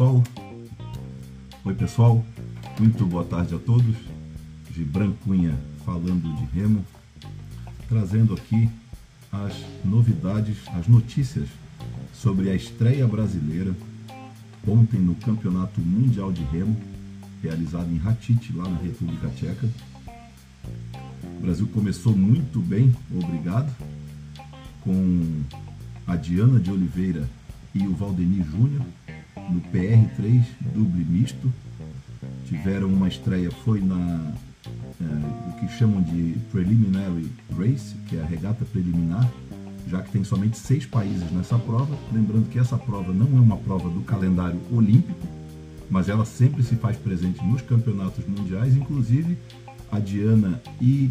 pessoal. Oi pessoal, muito boa tarde a todos. Gibran Cunha falando de remo, trazendo aqui as novidades, as notícias sobre a estreia brasileira ontem no Campeonato Mundial de Remo, realizado em Ratite, lá na República Tcheca. O Brasil começou muito bem, obrigado, com a Diana de Oliveira e o Valdemir Júnior no PR3 duble misto. Tiveram uma estreia, foi na é, o que chamam de Preliminary Race, que é a regata preliminar, já que tem somente seis países nessa prova. Lembrando que essa prova não é uma prova do calendário olímpico, mas ela sempre se faz presente nos campeonatos mundiais, inclusive a Diana e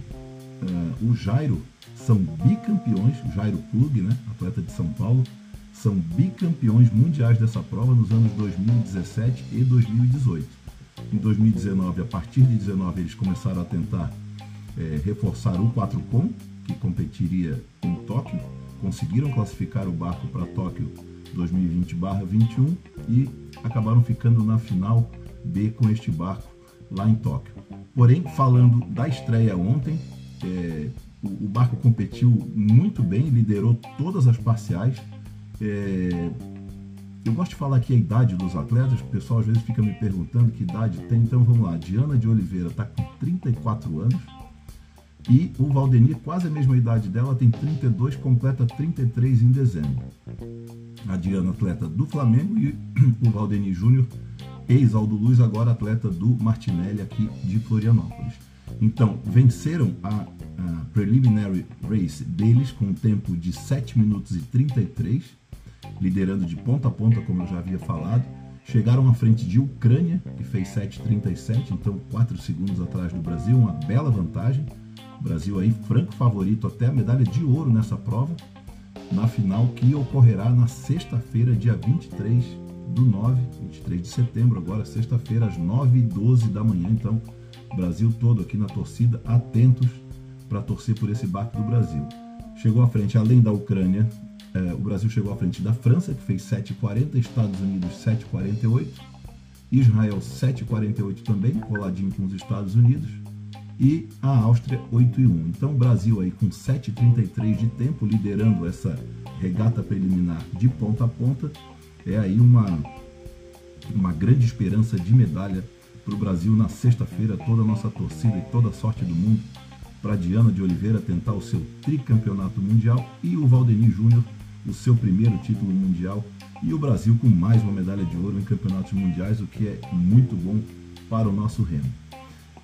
uh, o Jairo são bicampeões, o Jairo Plug, né, atleta de São Paulo, são bicampeões mundiais dessa prova nos anos 2017 e 2018. Em 2019, a partir de 19, eles começaram a tentar é, reforçar o 4 com, que competiria em Tóquio, conseguiram classificar o barco para Tóquio 2020/21 e acabaram ficando na final B com este barco lá em Tóquio. Porém, falando da estreia ontem, é, o, o, barco competiu muito bem, liderou todas as parciais. É, eu gosto de falar aqui a idade dos atletas, o pessoal às vezes fica me perguntando que idade tem. Então vamos lá, Diana de Oliveira está com 34 anos e o Valdemir, quase a mesma idade dela, tem 32, completa 33 em dezembro. A Diana, atleta do Flamengo, e o Valdemir Júnior, ex-Aldo Luz, agora atleta do Martinelli aqui de Florianópolis. Então, venceram a, a preliminary race deles com um tempo de 7 minutos e 33, liderando de ponta a ponta, como eu já havia falado. Chegaram à frente de Ucrânia, que fez 7,37, então 4 segundos atrás do Brasil, uma bela vantagem. O Brasil aí franco favorito até a medalha de ouro nessa prova, na final que ocorrerá na sexta-feira, dia 23 do 9, 23 de setembro, agora sexta-feira, às 9h12 da manhã. Então, Brasil todo aqui na torcida, atentos para torcer por esse barco do Brasil. Chegou à frente, além da Ucrânia, eh, o Brasil chegou à frente da França, que fez 7,40, Estados Unidos 7,48, Israel 7,48 também, coladinho com os Estados Unidos, e a Áustria 8 e 1. Então o Brasil aí com 7,33 de tempo liderando essa regata preliminar de ponta a ponta é aí uma uma grande esperança de medalha para o Brasil na sexta-feira. Toda a nossa torcida e toda a sorte do mundo para Diana de Oliveira tentar o seu tricampeonato mundial e o Valdemir Júnior o seu primeiro título mundial e o Brasil com mais uma medalha de ouro em campeonatos mundiais, o que é muito bom para o nosso remo.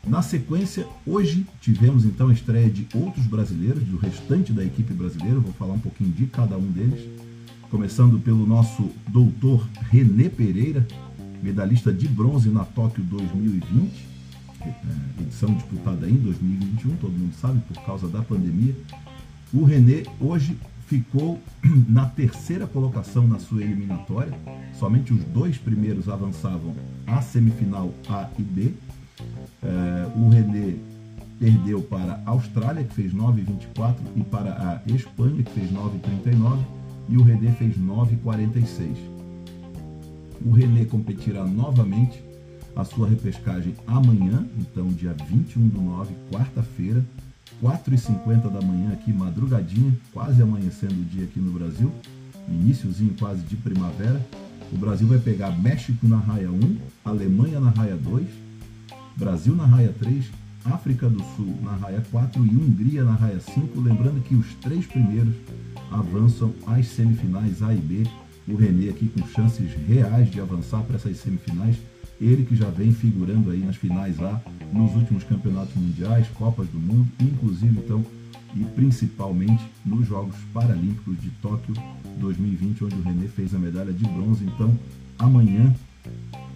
Na sequência, hoje tivemos então a estreia de outros brasileiros, do restante da equipe brasileira, vou falar um pouquinho de cada um deles. Começando pelo nosso doutor René Pereira, medalhista de bronze na Tóquio 2020, é, edição disputada em 2021, todo mundo sabe, por causa da pandemia. O René hoje ficou na terceira colocação na sua eliminatória, somente os dois primeiros avançavam à semifinal A e B é, o René perdeu para a Austrália, que fez 9,24, e para a Espanha, que fez 9,39, e o René fez 9,46. O René competirá novamente a sua repescagem amanhã, então dia 21 do 9, quarta-feira, 4h50 da manhã aqui, madrugadinha, quase amanhecendo o dia aqui no Brasil, iníciozinho quase de primavera. O Brasil vai pegar México na raia 1, Alemanha na raia 2, Brasil na raia 3, África do Sul na raia 4 e Hungria na raia 5. Lembrando que os três primeiros avançam às semifinais A e B. O René aqui com chances reais de avançar para essas semifinais. Ele que já vem figurando aí nas finais A nos últimos campeonatos mundiais, Copas do Mundo, inclusive então e principalmente nos Jogos Paralímpicos de Tóquio 2020, onde o René fez a medalha de bronze. Então, amanhã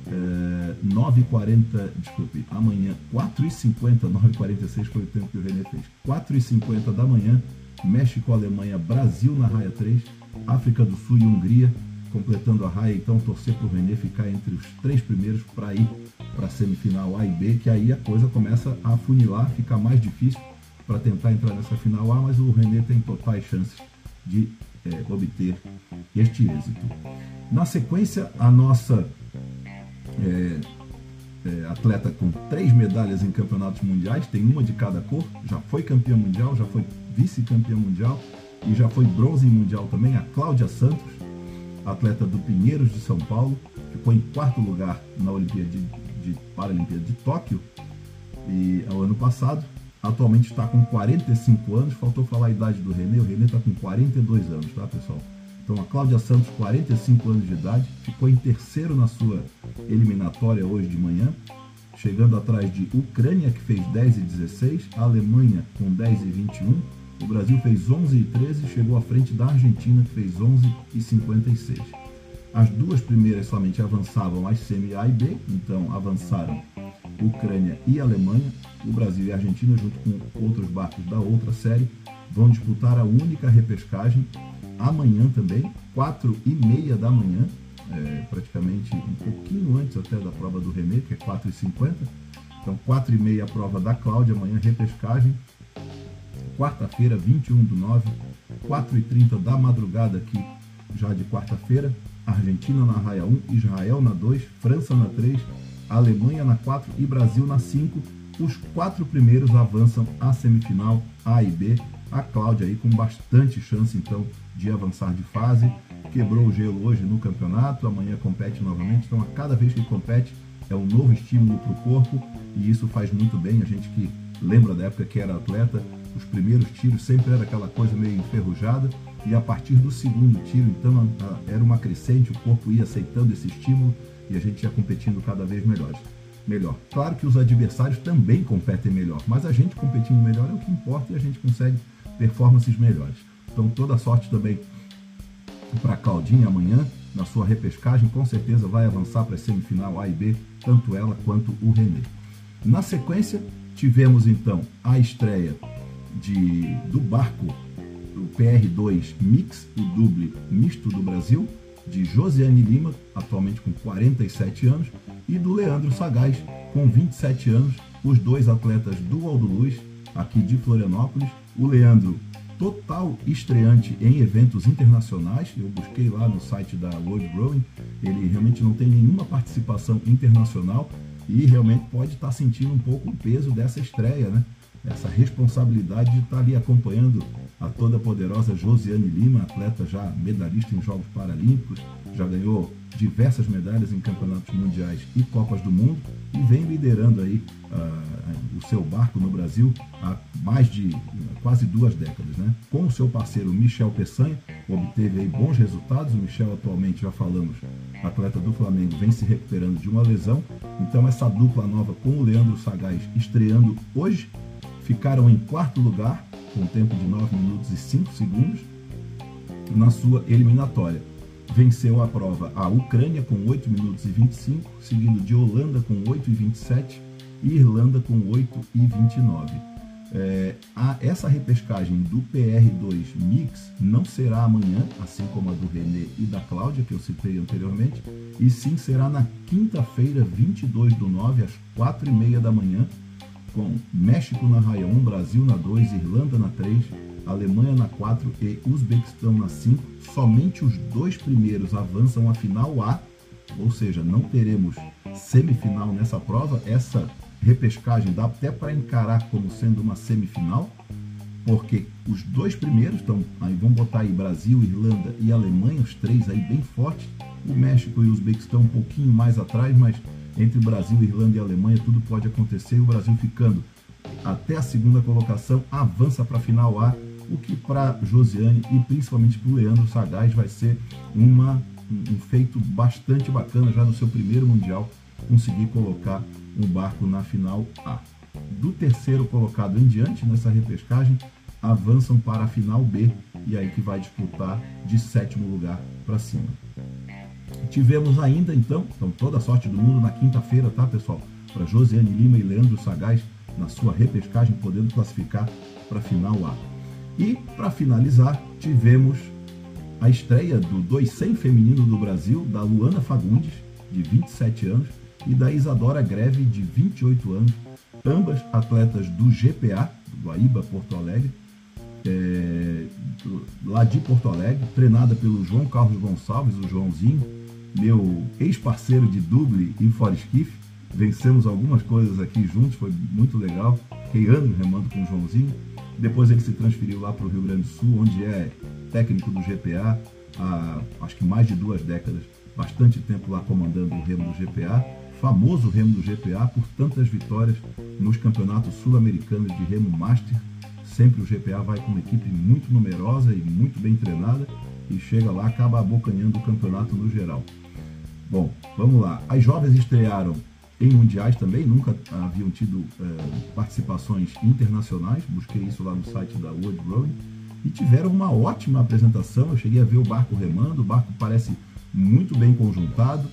é, 9h40, desculpe, amanhã, 4h50, 9h46 foi o tempo que o René fez. 4h50 da manhã, México, Alemanha, Brasil na raia 3, África do Sul e Hungria completando a raia. Então, torcer para o René ficar entre os três primeiros para ir para a semifinal A e B, que aí a coisa começa a funilar, fica mais difícil para tentar entrar nessa final A, mas o René tem totais chances de é, obter este êxito. Na sequência, a nossa é, é, atleta com três medalhas em campeonatos mundiais, tem uma de cada cor, já foi campeã mundial, já foi vice-campeã mundial e já foi bronze mundial também, a Cláudia Santos, atleta do Pinheiros de São Paulo, ficou em quarto lugar na Olimpíada de, de Paralimpíada de Tóquio e ao ano passado. Atualmente está com 45 anos, faltou falar a idade do Renê, o Renê está com 42 anos, tá pessoal? Então a Cláudia Santos, 45 anos de idade, ficou em terceiro na sua eliminatória hoje de manhã, chegando atrás de Ucrânia, que fez 10 e 16, a Alemanha com 10 e 21, o Brasil fez 11 e 13 e chegou à frente da Argentina, que fez 11 e 56. As duas primeiras somente avançavam às semi A e B, então avançaram Ucrânia e Alemanha. O Brasil e a Argentina, junto com outros barcos da outra série, vão disputar a única repescagem amanhã também, 4 e meia da manhã, é, praticamente um pouquinho antes até da prova do René, que é 4 e 50. Então, 4 e meia a prova da Cláudia, amanhã repescagem. Quarta-feira, 21 do 9, 4 e 30 da madrugada aqui, já de quarta-feira. Argentina na raia 1, Israel na 2, França na 3, Alemanha na 4 e Brasil na 5. Os quatro primeiros avançam à semifinal A e B. A Cláudia aí com bastante chance então de avançar de fase. Quebrou o gelo hoje no campeonato, amanhã compete novamente. Então a cada vez que compete é um novo estímulo para o corpo e isso faz muito bem. A gente que lembra da época que era atleta, os primeiros tiros sempre era aquela coisa meio enferrujada e a partir do segundo tiro, então era uma crescente, o corpo ia aceitando esse estímulo e a gente ia competindo cada vez melhor. melhor. Claro que os adversários também competem melhor, mas a gente competindo melhor é o que importa e a gente consegue performances melhores. Então toda sorte também para Claudinha amanhã, na sua repescagem, com certeza vai avançar para a semifinal A e B, tanto ela quanto o René. Na sequência, tivemos então a estreia de, do barco, o PR2 Mix, o duble misto do Brasil, de Josiane Lima, atualmente com 47 anos, e do Leandro Sagaz, com 27 anos, os dois atletas do Aldo Luz, aqui de Florianópolis. O Leandro, total estreante em eventos internacionais, eu busquei lá no site da World Rowing, ele realmente não tem nenhuma participação internacional e realmente pode estar sentindo um pouco o peso dessa estreia, né? Essa responsabilidade de estar ali acompanhando a toda poderosa Josiane Lima, atleta já medalhista em Jogos Paralímpicos, já ganhou diversas medalhas em campeonatos mundiais e Copas do Mundo e vem liderando aí uh, o seu barco no Brasil há mais de uh, quase duas décadas, né? Com o seu parceiro Michel Peçanha, obteve aí bons resultados. O Michel atualmente já falamos, atleta do Flamengo, vem se recuperando de uma lesão. Então essa dupla nova com o Leandro Sagaz estreando hoje ficaram em quarto lugar, com tempo de 9 minutos e 5 segundos, na sua eliminatória. Venceu a prova a Ucrânia com 8 minutos e 25, seguido de Holanda com 8 e 27 e Irlanda com 8 e 29. É, a, essa repescagem do PR2 Mix não será amanhã, assim como a do René e da Cláudia, que eu citei anteriormente, e sim será na quinta-feira, 22 do 9, às 4 e meia da manhã, com México na raia 1, Brasil na 2, Irlanda na 3, Alemanha na 4 e Uzbequistão na 5. Somente os dois primeiros avançam à final A, ou seja, não teremos semifinal nessa prova. Essa repescagem dá até para encarar como sendo uma semifinal, porque os dois primeiros estão, aí vamos botar aí Brasil, Irlanda e Alemanha, os três aí bem fortes. O México e o Uzbequistão um pouquinho mais atrás, mas entre Brasil, Irlanda e Alemanha, tudo pode acontecer. E o Brasil ficando até a segunda colocação, avança para a final A, o que para Josiane e principalmente para o Leandro Sagaz vai ser uma, um feito bastante bacana já no seu primeiro Mundial, conseguir colocar um barco na final A. Do terceiro colocado em diante nessa repescagem, avançam para a final B e aí que vai disputar de sétimo lugar para cima. Tivemos ainda, então, então toda a sorte do mundo na quinta-feira, tá, pessoal? Para Josiane Lima e Leandro Sagaz na sua repescagem, podendo classificar para a final A. E, para finalizar, tivemos a estreia do 200 feminino do Brasil, da Luana Fagundes, de 27 anos, e da Isadora Greve, de 28 anos, ambas atletas do GPA, do Guaíba Porto Alegre, é, lá de Porto Alegre, treinada pelo João Carlos Gonçalves, o Joãozinho, meu ex-parceiro de duble e foresquife. Vencemos algumas coisas aqui juntos, foi muito legal. Fiquei anos remando com o Joãozinho. Depois ele se transferiu lá para o Rio Grande do Sul, onde é técnico do GPA há acho que mais de duas décadas, bastante tempo lá comandando o remo do GPA, famoso remo do GPA por tantas vitórias nos campeonatos sul-americanos de remo master. Sempre o GPA vai com uma equipe muito numerosa e muito bem treinada e chega lá, acaba abocanhando o campeonato no geral. Bom, vamos lá. As jovens estrearam em mundiais também, nunca haviam tido é, participações internacionais, busquei isso lá no site da World Rowing, e tiveram uma ótima apresentação. Eu cheguei a ver o barco remando, o barco parece muito bem conjuntado.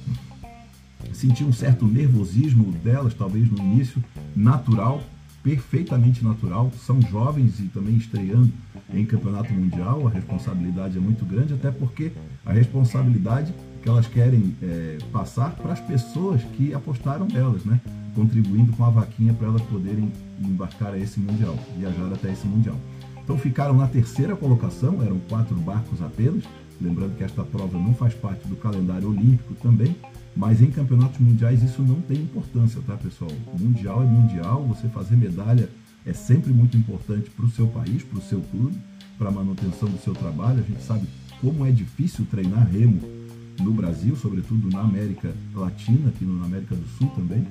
Senti um certo nervosismo delas, talvez no início, natural, perfeitamente natural. São jovens e também estreando em campeonato mundial, a responsabilidade é muito grande, até porque a responsabilidade que elas querem é, passar para as pessoas que apostaram nelas, né? contribuindo com a vaquinha para elas poderem embarcar a esse mundial, viajar até esse mundial. Então ficaram na terceira colocação, eram quatro barcos apenas. Lembrando que esta prova não faz parte do calendário olímpico também, mas em campeonatos mundiais isso não tem importância, tá pessoal? Mundial é mundial, você fazer medalha é sempre muito importante para o seu país, para o seu clube, para a manutenção do seu trabalho. A gente sabe como é difícil treinar remo no Brasil, sobretudo na América Latina, aqui na América do Sul também.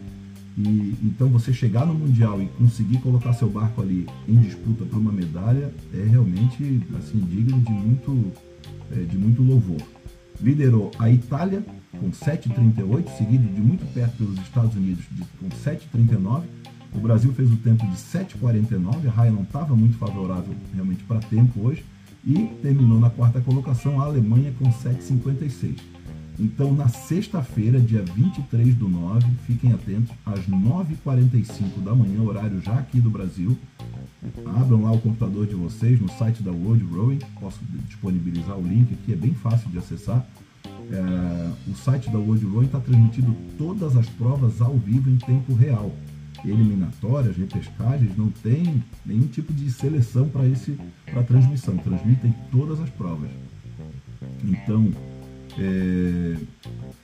E então você chegar no mundial e conseguir colocar seu barco ali em disputa por uma medalha é realmente assim digno de muito é, de muito louvor. Liderou a Itália com 7,38, seguido de muito perto pelos Estados Unidos de, com 7,39. O Brasil fez o tempo de 7,49, a raia não estava muito favorável realmente para tempo hoje, e terminou na quarta colocação a Alemanha com 7,56. Então, na sexta-feira, dia 23 do 9, fiquem atentos, às 9h45 da manhã, horário já aqui do Brasil. Abram lá o computador de vocês no site da World Rowing, posso disponibilizar o link aqui, é bem fácil de acessar. É, o site da World Rowing está transmitindo todas as provas ao vivo em tempo real. Eliminatórias, repescagens, não tem nenhum tipo de seleção para esse para transmissão. Transmitem todas as provas. Então, é,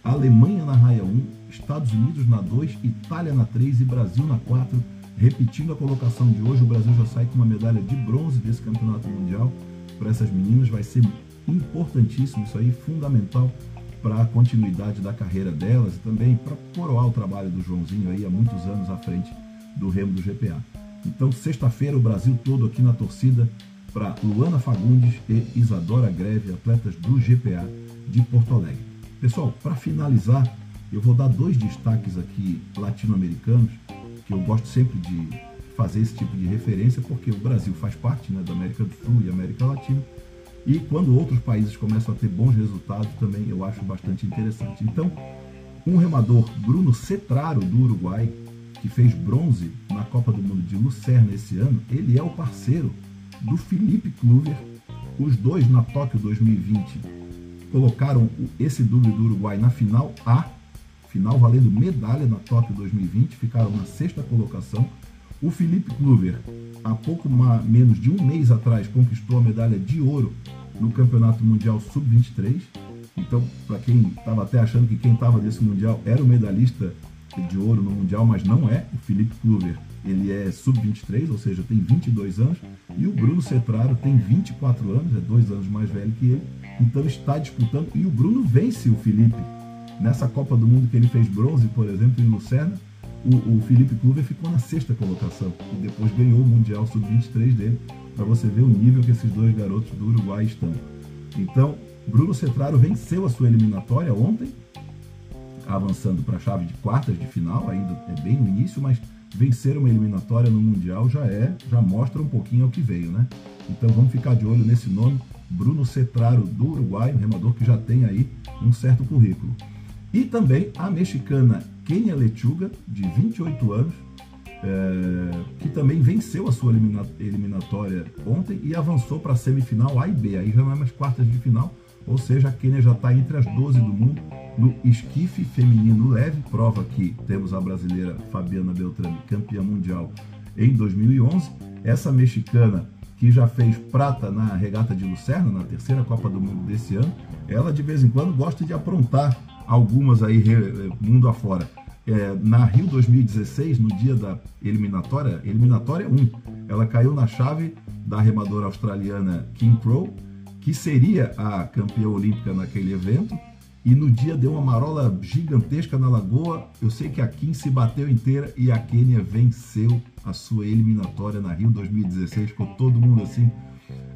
Alemanha na raia 1, Estados Unidos na 2, Itália na 3 e Brasil na 4. Repetindo a colocação de hoje, o Brasil já sai com uma medalha de bronze desse campeonato mundial. Para essas meninas vai ser importantíssimo, isso aí fundamental para a continuidade da carreira delas e também para coroar o trabalho do Joãozinho aí há muitos anos à frente do remo do GPA. Então, sexta-feira, o Brasil todo aqui na torcida para Luana Fagundes e Isadora Greve, atletas do GPA de Porto Alegre. Pessoal, para finalizar, eu vou dar dois destaques aqui latino-americanos, que eu gosto sempre de fazer esse tipo de referência, porque o Brasil faz parte né, da América do Sul e América Latina, e quando outros países começam a ter bons resultados, também eu acho bastante interessante. Então, um remador, Bruno Cetraro, do Uruguai, que fez bronze na Copa do Mundo de Lucerna esse ano, ele é o parceiro do Felipe Kluver. Os dois na Tóquio 2020 colocaram esse duplo do Uruguai na final A, final valendo medalha na Tóquio 2020, ficaram na sexta colocação. O Felipe Kluver, há pouco menos de um mês atrás, conquistou a medalha de ouro no Campeonato Mundial Sub-23. Então, para quem estava até achando que quem estava nesse Mundial era o medalhista de ouro no Mundial, mas não é. O Felipe Kluver, ele é Sub-23, ou seja, tem 22 anos. E o Bruno Cetraro tem 24 anos, é dois anos mais velho que ele. Então está disputando. E o Bruno vence o Felipe. Nessa Copa do Mundo que ele fez bronze, por exemplo, em Lucerna, o, o Felipe Kluver ficou na sexta colocação e depois ganhou o Mundial Sub-23 dele, para você ver o nível que esses dois garotos do Uruguai estão. Então, Bruno Cetraro venceu a sua eliminatória ontem, avançando para a chave de quartas de final, ainda é bem no início, mas vencer uma eliminatória no Mundial já é, já mostra um pouquinho o que veio, né? Então vamos ficar de olho nesse nome, Bruno Cetraro do Uruguai, um remador que já tem aí um certo currículo. E também a mexicana Kenia Lechuga, de 28 anos, é, que também venceu a sua eliminatória ontem e avançou para a semifinal A e B. Aí já não é mais quartas de final, ou seja, a Kenia já está entre as 12 do mundo no esquife feminino leve, prova que temos a brasileira Fabiana Beltrame, campeã mundial em 2011. Essa mexicana que já fez prata na regata de Lucerna, na terceira Copa do Mundo desse ano, ela de vez em quando gosta de aprontar algumas aí mundo afora. É, na Rio 2016, no dia da eliminatória, eliminatória 1, ela caiu na chave da remadora australiana Kim Crow, que seria a campeã olímpica naquele evento, e no dia deu uma marola gigantesca na lagoa. Eu sei que a Kim se bateu inteira e a Quênia venceu a sua eliminatória na Rio 2016. Ficou todo mundo assim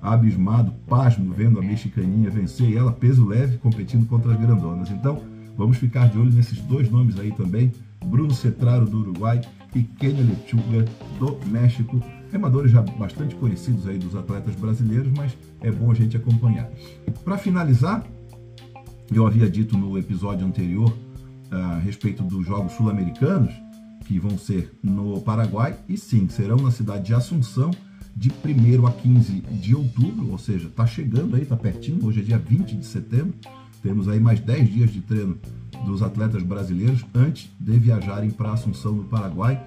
abismado, pasmo, vendo a mexicaninha vencer e ela peso leve competindo contra as grandonas. Então, vamos ficar de olho nesses dois nomes aí também, Bruno Cetraro do Uruguai e Kenia Lechuga do México. Remadores já bastante conhecidos aí dos atletas brasileiros, mas é bom a gente acompanhar. Para finalizar, eu havia dito no episódio anterior a respeito dos Jogos Sul-Americanos, que vão ser no Paraguai, e sim, serão na cidade de Assunção, de 1 a 15 de outubro, ou seja, está chegando aí, está pertinho, hoje é dia 20 de setembro, temos aí mais 10 dias de treino dos atletas brasileiros antes de viajarem para Assunção, no Paraguai.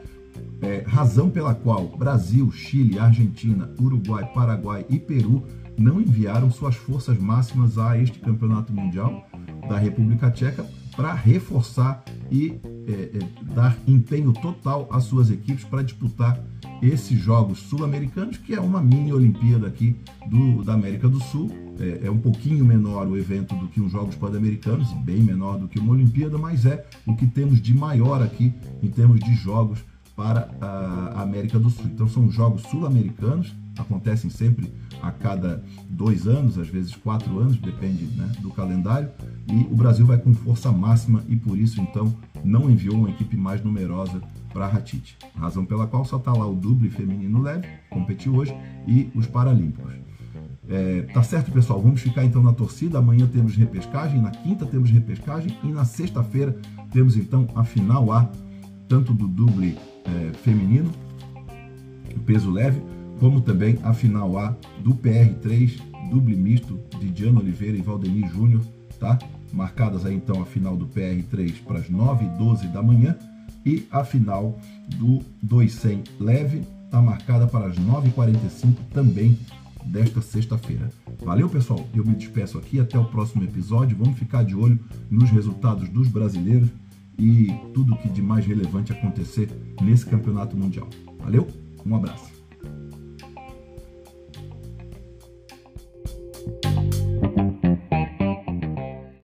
É, razão pela qual Brasil, Chile, Argentina, Uruguai, Paraguai e Peru não enviaram suas forças máximas a este campeonato mundial da República Tcheca para reforçar e é, dar empenho total às suas equipes para disputar esses Jogos Sul-Americanos, que é uma mini Olimpíada aqui do, da América do Sul. É, é um pouquinho menor o evento do que os Jogos Pan-Americanos, bem menor do que uma Olimpíada, mas é o que temos de maior aqui em termos de jogos para a América do Sul. Então são jogos sul-americanos, acontecem sempre a cada dois anos, às vezes quatro anos, depende né, do calendário, e o Brasil vai com força máxima e por isso então não enviou uma equipe mais numerosa para a Ratite. Razão pela qual só está lá o duble feminino leve, competiu hoje, e os Paralímpicos. É, tá certo, pessoal? Vamos ficar então na torcida. Amanhã temos repescagem, na quinta temos repescagem e na sexta-feira temos então a final A, tanto do duble é, feminino, peso leve, como também a final A do PR3, duble misto de Diana Oliveira e Valdemir Júnior, tá? Marcadas aí então a final do PR3 para as 9 e 12 da manhã e a final do 200 leve está marcada para as 9h45 também desta sexta-feira. Valeu, pessoal? Eu me despeço aqui. Até o próximo episódio. Vamos ficar de olho nos resultados dos brasileiros e tudo que de mais relevante acontecer nesse campeonato mundial. Valeu? Um abraço.